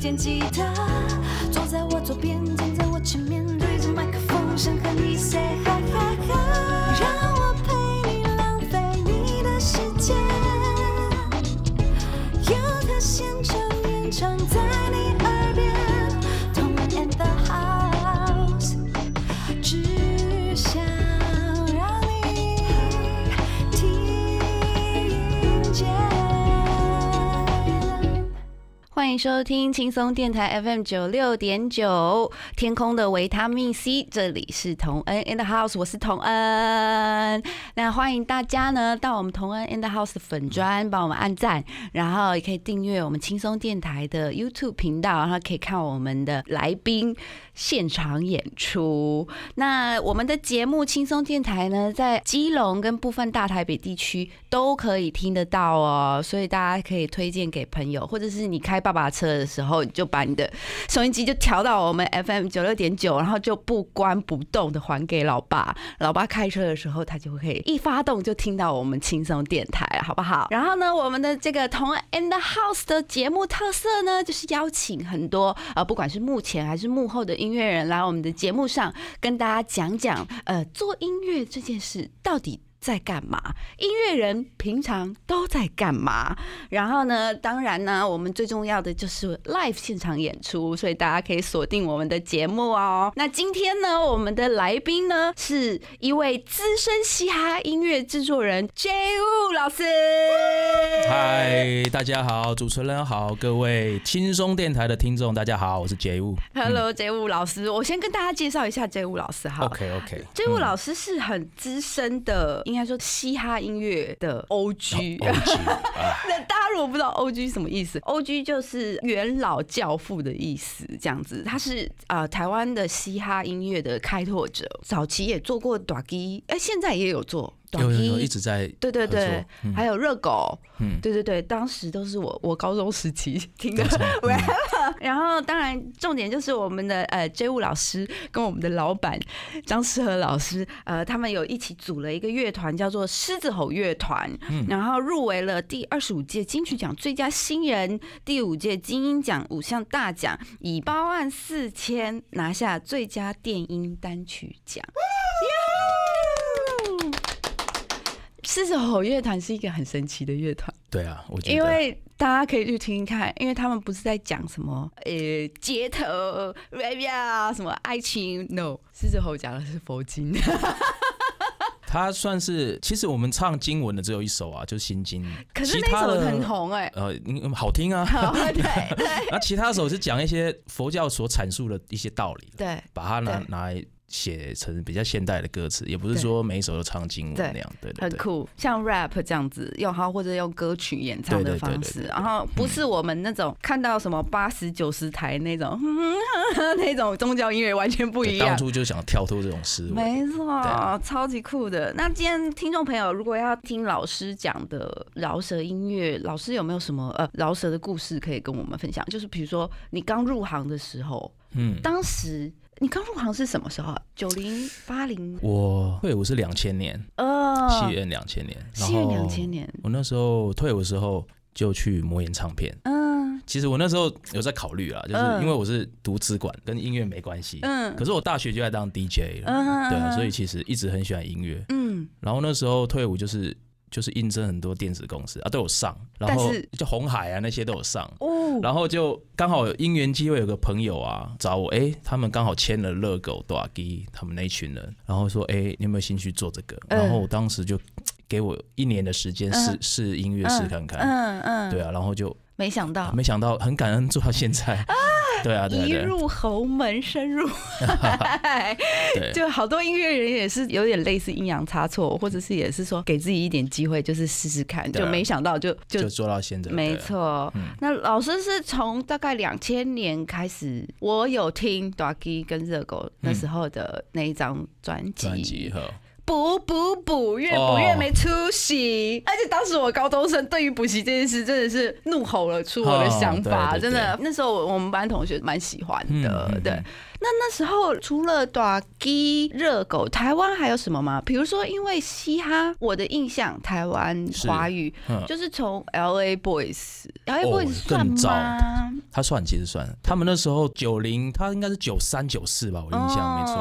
电吉他，坐在我左边，站在我前面，对着麦克风，想和你 say 欢迎收听轻松电台 FM 九六点九，天空的维他命 C，这里是童恩 in the house，我是童恩。那欢迎大家呢到我们童恩 in the house 的粉砖帮我们按赞，然后也可以订阅我们轻松电台的 YouTube 频道，然后可以看我们的来宾现场演出。那我们的节目轻松电台呢，在基隆跟部分大台北地区都可以听得到哦，所以大家可以推荐给朋友，或者是你开爸爸车的时候，你就把你的收音机就调到我们 FM 九六点九，然后就不关不动的还给老爸，老爸开车的时候，他就会可以一发动就听到我们轻松电台，好不好？然后呢，我们的这个同 in the house 的节目特色呢，就是邀请很多呃，不管是幕前还是幕后的音乐人来我们的节目上，跟大家讲讲呃，做音乐这件事到底。在干嘛？音乐人平常都在干嘛？然后呢，当然呢，我们最重要的就是 live 现场演出，所以大家可以锁定我们的节目哦。那今天呢，我们的来宾呢是一位资深嘻哈音乐制作人 J U 老师。嗨，大家好，主持人好，各位轻松电台的听众，大家好，我是杰物。Hello J U 老师，我先跟大家介绍一下 J U 老师哈。OK OK，J U 老师是很资深的，应该说嘻哈音乐的 OG。OG 啊，那大家如果不知道 O G 什么意思，O G 就是元老教父的意思，这样子。他是啊、呃台湾的嘻哈音乐的开拓者，早期也做过短 G，，哎，现在也有做短有有有一。直在对对对，嗯还有热狗，嗯对对对，当时都是我我高中时期听的 然后当然重点就是我们的呃 J 五老师跟我们的老板张世和老师，呃，他们有一起组了一个乐团，叫做狮子吼乐团，嗯然后入围了第二十五届金曲奖最佳新人、第五届金鹰奖五项大奖，以八万四千拿下最佳电音单曲奖。狮子吼乐团是一个很神奇的乐团，对啊，我觉得。因为大家可以去听听看，因为他们不是在讲什么呃街头 rap 啊，什么爱情，no，狮子吼讲的是佛经。他算是，其实我们唱经文的只有一首啊，就是心经，可是那首很红哎、呃，嗯好听啊。好，对对。那其他首是讲一些佛教所阐述的一些道理，对把它拿对。拿来写成比较现代的歌词，也不是对说每一首都唱经文那样，对。很酷，像 rap 这样子，用好或者用歌曲演唱的方式，然后不是我们那种看到什么八十九十台那种 那种宗教音乐完全不一样对当。初就想跳脱这种思维，没错超级酷的。那今天听众朋友如果要听老师讲的饶舌音乐，老师有没有什么呃饶舌的故事可以跟我们分享？就是比如说你刚入行的时候，嗯，当时你刚入行是什么时候啊？九零八零我退伍是两千年，呃，西元两千年，西元然后两千年，我那时候退伍的时候就去魔岩唱片。嗯其实我那时候有在考虑啦，就是嗯因为我是读资管，跟音乐没关系。嗯可是我大学就在当 DJ 了，嗯对啊，所以其实一直很喜欢音乐。嗯，然后那时候退伍就是就是应征很多电子公司啊，都有上，然后就红海啊那些都有上。哦，然后就刚好有因缘机会，有个朋友啊找我，哎，他们刚好签了热狗、大基他们那一群人，然后说，哎，你有没有兴趣做这个？嗯。然后我当时就给我一年的时间试嗯。试音乐试看看，嗯嗯，对啊，然后就没想到。没想到很感恩做到现在，对啊，对啊一入侯门深入海，对，就好多音乐人也是有点类似阴阳差错，或者是也是说给自己一点机会，就是试试看，就没想到就就就做到现在，没错。嗯。那老师是从大概两千年开始，我有听 d a g 跟热狗那时候的那一张专辑，专辑和补补补，越补越没出息。而且当时我高中生对于补习这件事真的是怒吼了出我的想法，真的。那时候我们班同学蛮喜欢的，嗯嗯对。那那时候除了短鸡、热狗，台湾还有什么吗？比如说，因为嘻哈，我的印象台湾华语嗯就是从 L A Boys，L A 哦 Boys 算吗？他算其实算，他们那时候九零，他应该是九三九四吧，我印象没错。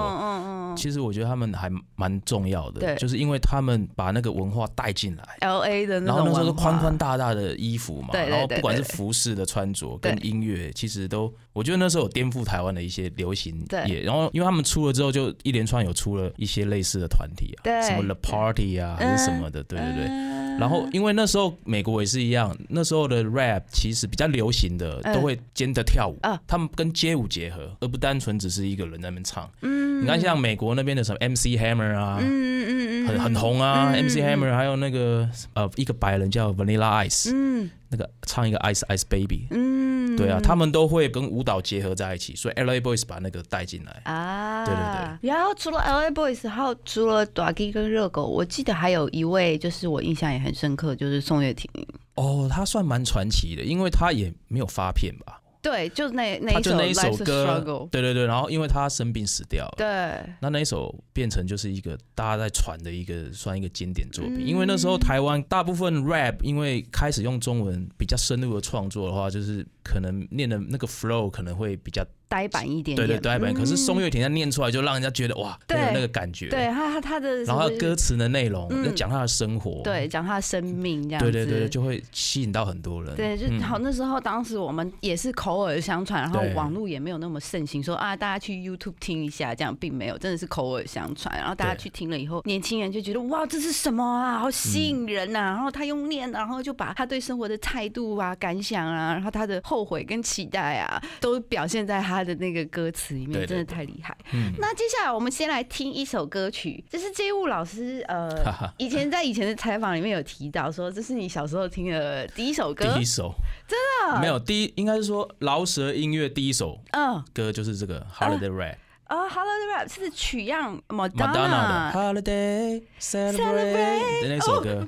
其实我觉得他们还蛮重要对的，就是因为他们把那个文化带进来。，L A 的那种然后那时候是宽宽大大的衣服嘛，然后不管是服饰的穿着跟音乐，其实都我觉得那时候有颠覆台湾的一些流行对业。然后因为他们出了之后，就一连串有出了一些类似的团体啊，对什么 The Party 啊，还是什么的，对对对。嗯然后，因为那时候美国也是一样，那时候的 rap 其实比较流行的嗯。都会兼着跳舞，啊他们跟街舞结合，而不单纯只是一个人在那边唱。嗯。你看，像美国那边的什么 MC Hammer 啊，嗯嗯嗯。很很红啊、嗯。M c Hammer，还有那个呃一个白人叫 Vanilla Ice，、嗯。那个唱一个 Ice Ice Baby，、嗯对啊，他们都会跟舞蹈结合在一起，所以 LA Boys 把那个带进来。啊，对对对。然后除了 L A Boys，还有除了 d a g 跟热狗，我记得还有一位，就是我印象也很深刻，就是宋岳庭。哦，他算蛮传奇的，因为他也没有发片吧，对，就那那一首他就那一首歌对对对，然后因为他生病死掉了，对，那那一首变成就是一个大家在传的一个算一个经典作品，嗯。因为那时候台湾大部分 rap 因为开始用中文比较深入的创作的话，就是可能念的那个 flow 可能会比较呆板一点点，对对呆板，可是宋岳岳庭他念出来就让人家觉得哇，对。那个感觉，对他他他的，然后歌词的内容嗯。要讲他的生活，对讲他的生命这样子，对对对，就会吸引到很多人，对，就嗯。好。那时候当时我们也是口耳相传，然后网络也没有那么盛行，说啊大家去 YouTube 听一下，这样并没有，真的是口耳相传。然后大家去听了以后，年轻人就觉得哇这是什么啊，好吸引人呐、然后他用念，然后就把他对生活的态度啊、感想啊，然后他的后悔跟期待啊，都表现在他的那个歌词里面，真的太厉害。嗯，那接下来我们先来听一首歌曲，这是街舞老师呃以前在以前的采访里面有提到说，这是你小时候听的第一首歌，第一首真的没有第一，应该是说饶舌音乐第一首嗯。歌就是这个 Holiday Rap。啊、h o l i d a y Rap 是取样 Madonna 的 Madonna，Holiday Celebrate 的那首歌，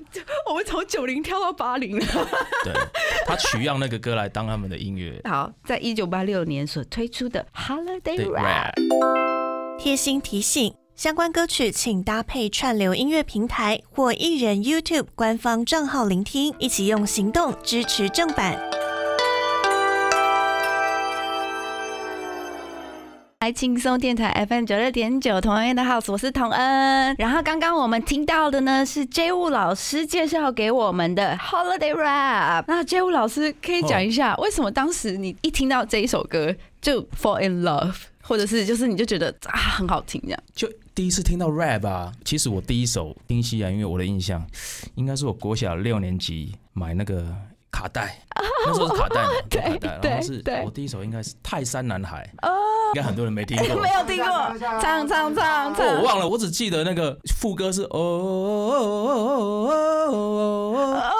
我们从九零跳到八零了。对，他取样那个歌来当他们的音乐 好，在一九八六年所推出的 Holiday 对 Rap，rap。贴心提醒：相关歌曲请搭配串流音乐平台或艺人 YouTube 官方账号聆听，一起用行动支持正版。来轻松电台 FM 九六点九，同恩的 House，我是童恩。然后刚刚我们听到的呢是 J 五老师介绍给我们的 Holiday Rap。那 J 五老师可以讲一下，为什么当时你一听到这一首歌就 fall in love，或者是就是你就觉得啊很好听这样？就第一次听到 rap 啊，其实我第一首听西洋音乐，我的印象应该是我国小六年级买那个卡带，那时候是卡带嘛，对卡带，然后是我第一首应该是泰山男孩，哦，应该很多人没听过。没有听过，唱唱唱哦，唱。我，忘了，我只记得那个副歌是哦哦哦哦哦哦哦，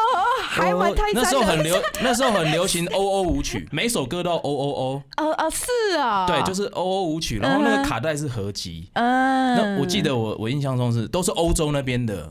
还玩泰山那时候很的，流，那时候很流行 O O 舞曲，每首歌都要 O O O，哦哦是啊，对，就是 O O 舞曲，然后那个卡带是合集。嗯，那我记得我我印象中是都是欧洲那边的，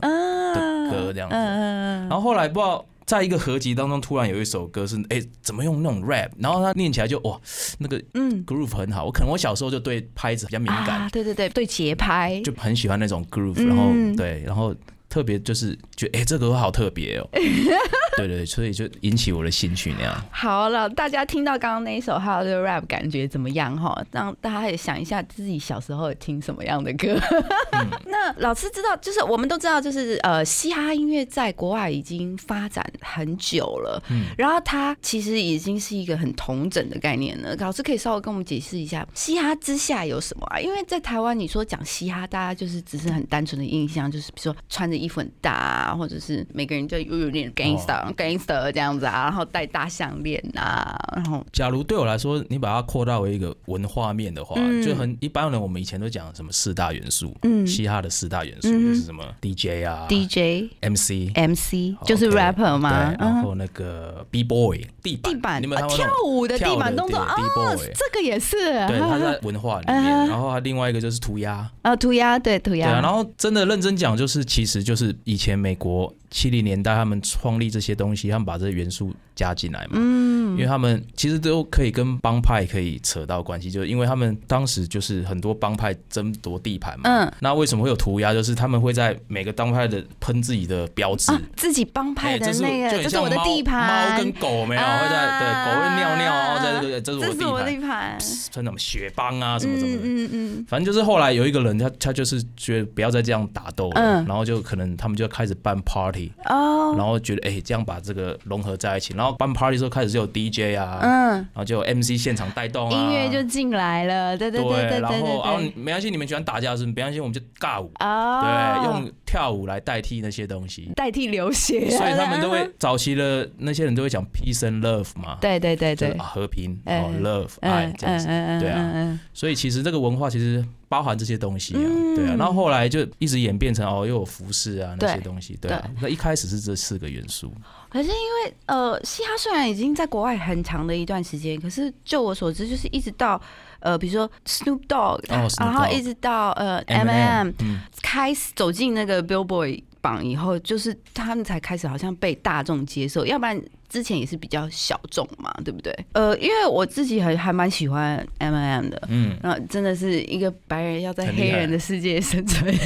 歌这样子嗯然后后来不知道在一个合集当中，突然有一首歌是哎怎么用那种 rap，然后他念起来就哇那个嗯。groove 很好，我可能我小时候就对拍子比较敏感，啊，对对对对节拍，就很喜欢那种 groove，嗯。然后对，然后特别就是觉得哎、这个好特别哦，对对，所以就引起我的兴趣那样。好了，大家听到刚刚那一首 Holiday Rap 感觉怎么样哈？让大家也想一下自己小时候听什么样的歌。那老师知道，就是我们都知道，就是呃，嘻哈音乐在国外已经发展很久了，嗯然后它其实已经是一个很同整的概念了。老师可以稍微跟我们解释一下，嘻哈之下有什么啊？因为在台湾，你说讲嘻哈，大家就是只是很单纯的印象，就是比如说穿着衣服很大啊，或者是每个人就又有点 gangster、gangster 这样子啊，然后戴大项链啊，然后假如对我来说，你把它扩大为一个文化面的话，嗯。就很一般人，我们以前都讲什么四大元素，嗯。嘻哈的四大元素、嗯就是什么 DJ 啊 DJ、MC。MC 就是 rapper 嘛，对，然后那个 B boy 地板，地板你们啊跳舞的地板动作啊，B boy，这个也是，对，它在 文化里面。嗯。然后它另外一个就是涂鸦，啊涂鸦，对涂鸦。对啊。然后真的认真讲，就是其实就是以前美国七零年代他们创立这些东西，他们把这些元素加进来嘛。嗯因为他们其实都可以跟帮派可以扯到关系，就是因为他们当时就是很多帮派争夺地盘嘛。嗯那为什么会有涂鸦？就是他们会在每个帮派的喷自己的标志。啊自己帮派的哎这是那个，就很这是我的地盘，猫跟狗没有啊会在对狗会尿尿，然后在这个这是我的地盘，地盘，喷什么血帮啊什么什么的。嗯嗯反正就是后来有一个人，他他就是觉得不要再这样打斗了，嗯然后就可能他们就开始办 party，嗯，哦，然后觉得哎、这样把这个融合在一起，然后办 party 的时候开始就有 DJ 啊，嗯，然后就有 MC 现场带动啊，音乐就进来了，对对对对对然对后啊对，没关系，你们喜欢打架是没关系，我们就尬舞，啊，对，用跳舞来代替那些东西。代替流血，所以他们都会早期的那些人都会讲 peace and love 嘛，对对对对。就是啊，和平哎哦，love 爱嗯这样子。对啊。所以其实这个文化其实包含这些东西啊，嗯对啊。然后后来就一直演变成哦，又有服饰啊那些对东西，对啊。那一开始是这四个元素，可是因为呃，嘻哈虽然已经在国外很长的一段时间，可是就我所知，就是一直到呃，比如说 Snoop Dogg，、哦，Snoop 然后一直到呃 M&M M&M 嗯，开始走进那个 Billboard 榜以后，就是他们才开始好像被大众接受，要不然之前也是比较小众嘛，对不对？呃，因为我自己还还蛮喜欢 M&M 的。嗯，然后真的是一个白人要在黑人的世界生存。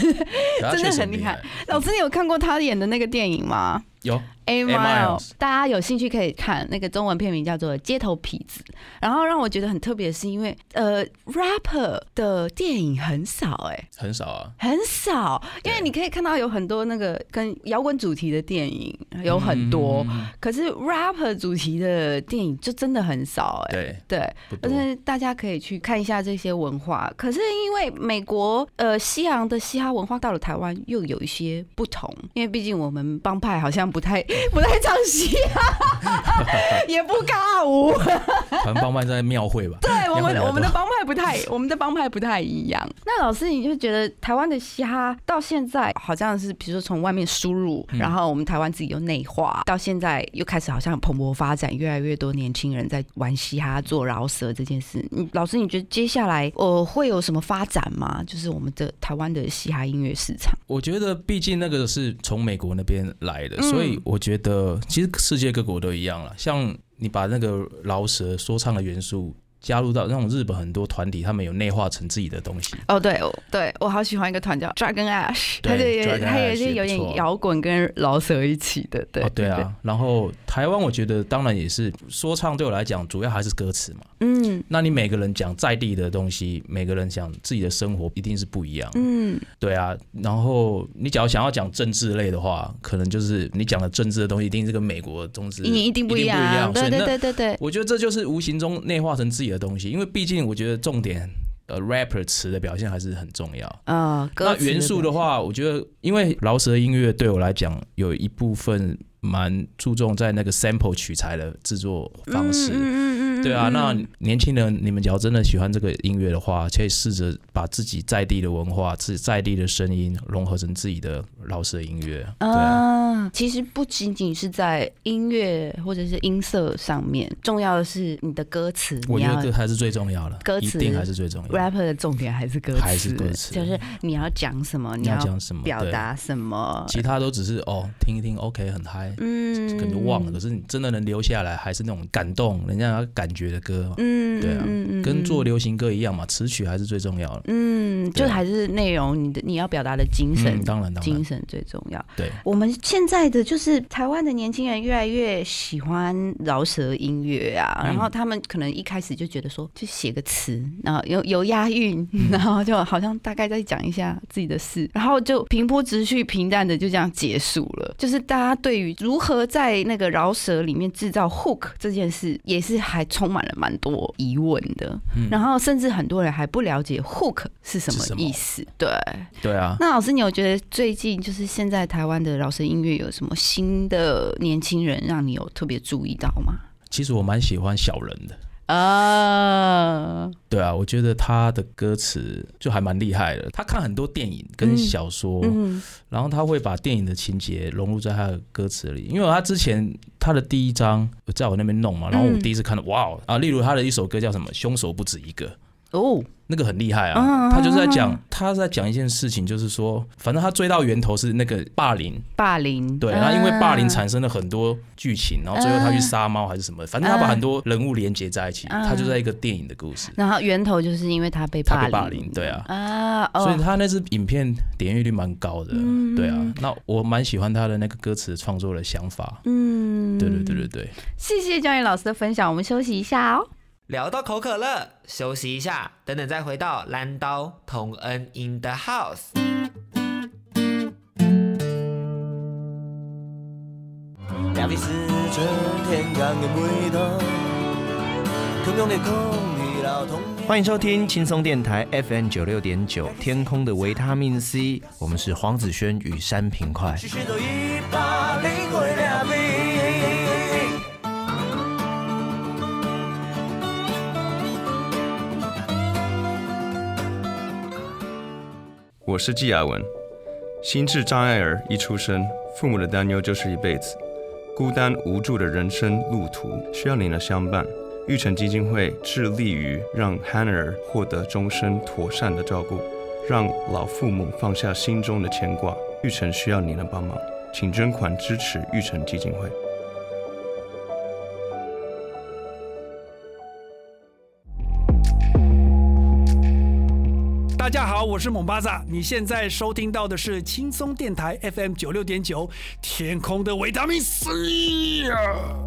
真的很厉害。老师，你有看过他演的那个电影吗？有 A Miles Mile，大家有兴趣可以看那个中文片名叫做《街头痞子》。然后让我觉得很特别，是因为呃，rapper 的电影很少哎、很少啊，很少，因为你可以看到有很多那个跟摇滚主题的电影有很多，可是 rapper 主题的电影就真的很少哎、对，对，不多。而且大家可以去看一下这些文化。可是因为美国呃西洋的嘻哈文化到了台湾又有一些不同，因为毕竟我们帮派好像不太 不太唱嘻哈，也不尬舞。团帮派在庙会吧？对我们我们的帮派不太，我们的帮派不太一样。那老师，你就觉得台湾的嘻哈到现在好像是，比如说从外面输入，嗯然后我们台湾自己又内化，到现在又开始好像蓬勃发展，越来越多年轻人在玩嘻哈、做饶舌这件事。你老师，你觉得接下来呃会有什么发展吗？就是我们的台湾的嘻哈音乐市场。我觉得，毕竟那个是从美国那边来的，嗯所以我觉得其实世界各国都一样了。像你把那个饶舌说唱的元素加入到那种日本很多团体，他们有内化成自己的东西。哦，对，对我好喜欢一个团叫 Dragon Ash，对它就有 Dragon 它有一 Ash 些有也不错点摇滚跟老舍一起的，对哦，对啊。然后台湾，我觉得当然也是说唱，对我来讲，主要还是歌词嘛。嗯那你每个人讲在地的东西，每个人讲自己的生活，一定是不一样。嗯对啊，然后你只要想要讲政治类的话，可能就是你讲的政治的东西，一定是跟美国的东西一一定不一样，所对对以那对对对，我觉得这就是无形中内化成自己的东西，因为毕竟我觉得重点，呃，rapper 词的表现还是很重要。啊，那元素的话，我觉得因为饶舌音乐对我来讲，有一部分蛮注重在那个 sample 取材的制作方式。嗯嗯嗯嗯对啊，嗯那年轻人，你们只要真的喜欢这个音乐的话，可以试着把自己在地的文化、自己在地的声音融合成自己的饶舌音乐。对啊，啊，其实不仅仅是在音乐或者是音色上面，重要的是你的歌词，我觉得这还是最重要的，歌词一定还是最重要的。rapper 的重点还是歌词，还是歌词就是你要讲什么，你要要讲什么？表达什么，其他都只是哦，听一听，OK，很嗨，嗯可能就忘了。可是你真的能留下来，还是那种感动人家有感觉的歌嘛。嗯对啊跟做流行歌一样嘛，词曲还是最重要的。嗯，就还是内容，你的你要表达的精神嗯，，当然当然，精神最重要。对，我们现在的就是台湾的年轻人越来越喜欢饶舌音乐啊，嗯然后他们可能一开始就觉得说，就写个词，然后有有 押韵，然后就好像大概再讲一下自己的事，然后就平铺直叙、平淡的就这样结束了。就是大家对于如何在那个饶舌里面制造 hook 这件事，也是还充满了蛮多疑问的。嗯然后甚至很多人还不了解 hook 是什么是什么意思。对，对啊，那老师，你有觉得最近就是现在台湾的饶舌音乐有什么新的年轻人让你有特别注意到吗？其实我蛮喜欢小人的。啊，对啊，我觉得他的歌词就还蛮厉害的。他看很多电影跟小说，嗯然后他会把电影的情节融入在他的歌词里。因为他之前他的第一章在我那边弄嘛，然后我嗯第一次看到，哇哦啊！例如他的一首歌叫什么“凶手不止一个”，哦，那个很厉害嗯啊。他就是在嗯讲，他在讲一件事情，就是说，反正他追到源头是那个霸凌，霸凌，对，然后因为霸凌啊产生了很多剧情，然后最后他去杀猫还是什么，反正他把很多人物连接在一起，嗯。他就在一个电影的故事。然后源头就是因为他被他被霸凌对啊。啊，哦。所以他那支影片点阅率蛮高的，嗯。对啊。那我蛮喜欢他的那个歌词创作的想法，嗯。对对对对对。谢谢教育老师的分享，我们休息一下哦。聊到口渴了，休息一下，等等再回到蓝刀同恩 in the house。两地是春天刚的味道，同样的空气老同。欢迎收听轻松电台 FM 九六点九，天空的维他命 C，我们是黄子轩与山平快。我是季亚文，心智障碍儿一出生，父母的担忧就是一辈子孤单无助的人生路途，需要您的相伴。育成基金会致力于让 Hannah 获得终身妥善的照顾，让老父母放下心中的牵挂。育成需要您的帮忙，请捐款支持育成基金会。大家好，我是蒙巴萨，你现在收听到的是轻松电台 FM 九六点九，天空的维他命 C 啊。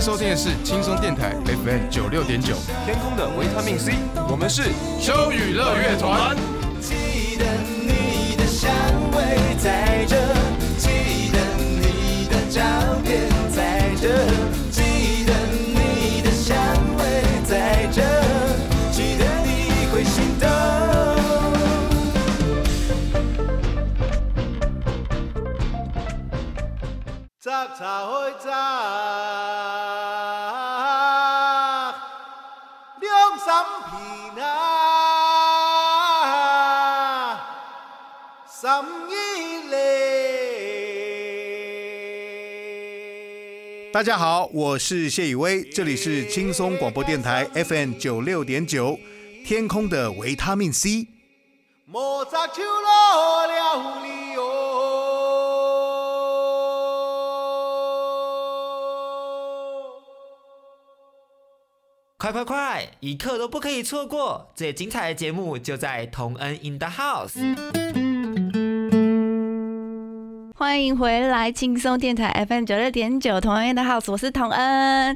在收听的是轻松电台 FM 九六点九，天空的维他命 C，我们是秋雨乐乐团。记得你的香味在这，记得你的照片在这，记得你的香味在这，记得你会心动。杂草会杂，大家好，我是谢宇威，这里是轻松广播电台 FM 九六点九，天空的维他命 C。莫扎秋落了你哦。快快快，一刻都不可以错过！最精彩的节目就在同恩 in the house。欢迎回来，轻松电台 FM 九六点九，同恩的 house，我是童恩。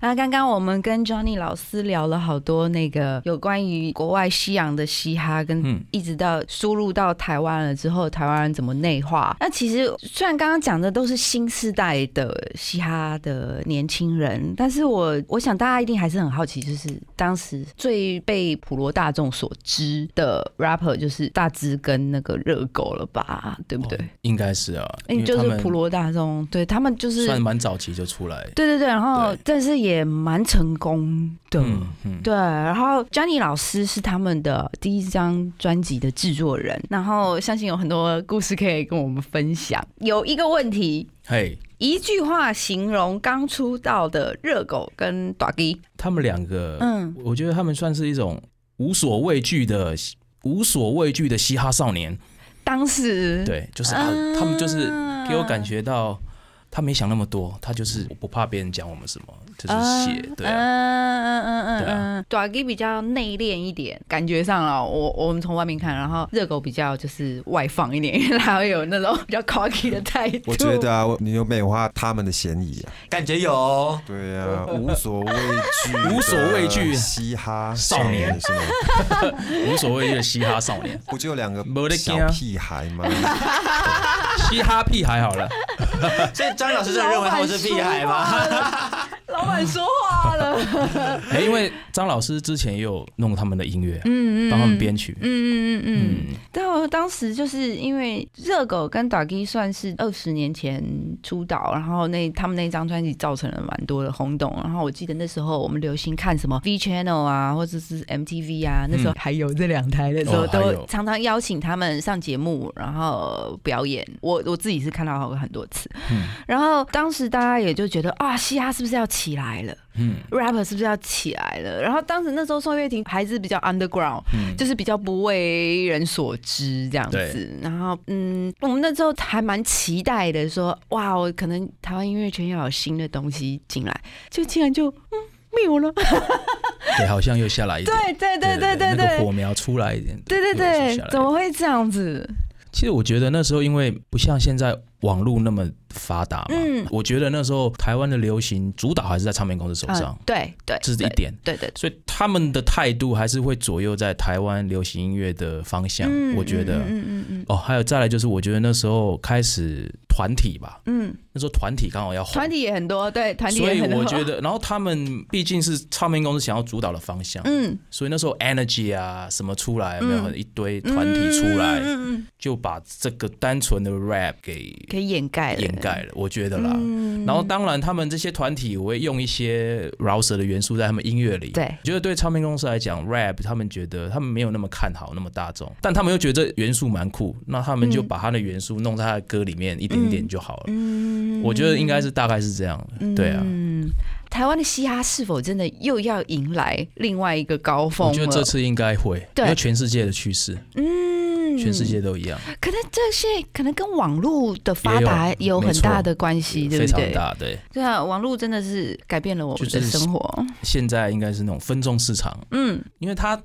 然后刚刚我们跟 Johnny 老师聊了好多那个有关于国外西洋的嘻哈，跟嗯一直到输入到台湾了之后，台湾人怎么内化。那其实虽然刚刚讲的都是新时代的嘻哈的年轻人，但是我我想大家一定还是很好奇，就是当时最被普罗大众所知的 rapper 就是大只跟那个热狗了吧，对不对？应该是啊，哎你因为就是普罗大众，对他们就是算蛮早期就出来。对对对，然后但是也蛮成功的。嗯嗯，对，然后 Johnny 老师是他们的第一张专辑的制作人，然后相信有很多故事可以跟我们分享。有一个问题，嘿，一句话形容刚出道的热狗跟短鸡，他们两个，嗯我觉得他们算是一种无所畏惧的、无所畏惧的嘻哈少年。当时对，就是他，嗯他们就是给我感觉到，他没想那么多，他就是我不怕别人讲我们什么，就是写，对啊，嗯嗯嗯嗯对啊。嗯，短鸡比较内敛一点，感觉上啊，我我们从外面看，然后热狗比较就是外放一点，因为它会有那种比较 cocky 的态度。我觉得啊，你有美化他们的嫌疑啊。感觉有。哦对啊，无所畏惧，无所畏惧。嘻哈少年。是吗？无所畏惧的嘻哈少年，不就两个没得小屁孩吗？嘻哈屁孩好了，所以张老师真的认为他们是屁孩吗？老板说话了，哎，因为张老师之前也有弄他们的音乐，嗯嗯帮他们编曲，嗯嗯嗯嗯。嗯，但我当时就是因为热狗跟打鸡算是二十年前出道，然后那他们那张专辑造成了蛮多的轰动。然后我记得那时候我们流行看什么 V Channel 啊，或者是 MTV 啊，那时候还有这两台的时候，哦都常常邀请他们上节目，然后表演。我我自己是看到很多次，嗯然后当时大家也就觉得啊，嘻哈是不是要起来了？嗯 rapper 是不是要起来了？然后当时那时候宋岳庭还是比较 underground，、嗯，就是比较不为人所知这样子。然后嗯，我们那时候还蛮期待的说哇，我可能台湾音乐圈要有新的东西进来，就竟然就嗯没有了。对，好像又下来一点，对对对对对那个火。苗出来一点，对对又对，怎么会这样子？其实我觉得那时候因为不像现在网络那么发达嘛，嗯。我觉得那时候台湾的流行主导还是在唱片公司手上，啊对对，对这是一点。对对，所以他们的态度还是会左右在台湾流行音乐的方向，嗯我觉得。嗯嗯嗯嗯。哦，还有再来就是，我觉得那时候开始团体吧，嗯，那时候团体刚好要红，团体也很多，对团体所以也很多。我觉得，然后他们毕竟是唱片公司想要主导的方向，嗯，所以那时候 Energy 啊什么出来，有没有嗯一堆团体出来，嗯嗯嗯，就把这个单纯的 rap 给可以掩盖了。掩盖了，我觉得啦。嗯。然后当然，他们这些团体我会用一些饶舌的元素在他们音乐里。对。我觉得对唱片公司来讲，rap 他们觉得他们没有那么看好那么大众，但他们又觉得这元素蛮酷，那他们就嗯。把他的元素弄在他的歌里面一点点就好了。嗯。我觉得应该是大概是这样的，对啊。嗯，台湾的嘻哈是否真的又要迎来另外一个高峰？我觉得这次应该会，对。因为全世界的趋势，嗯，全世界都一样，可能这些可能跟网络的发达有有很大的关系，对非不对？常大。对，对啊，网络真的是改变了我们的生活。现在应该是那种分众市场，嗯。因为他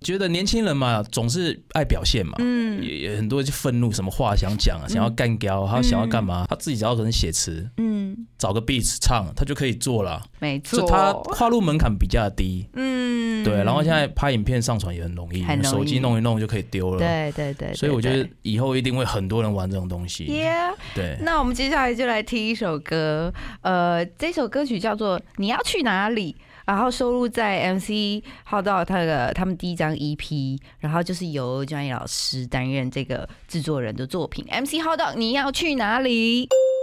觉得年轻人嘛，总是爱表现嘛，嗯。也也很多就愤怒，什么话想讲啊，想要干掉，他想要干嘛，他自己只要可能写词，嗯，找个 beats 唱，他就可以做了，没错。就他跨入门槛比较低。嗯，对，然后现在拍影片上传也很容易，容易手机弄一弄就可以丢了。，对对对，所以我觉得以后一定会很多人玩这种东西。，Yeah。对，那我们接下来就来听一首歌，呃，这首歌曲叫做《你要去哪里》，然后收录在 MC 浩道他的他们第一张 EP，然后就是由 Johnny 老师担任这个制作人的作品。MC 浩道，你要去哪里？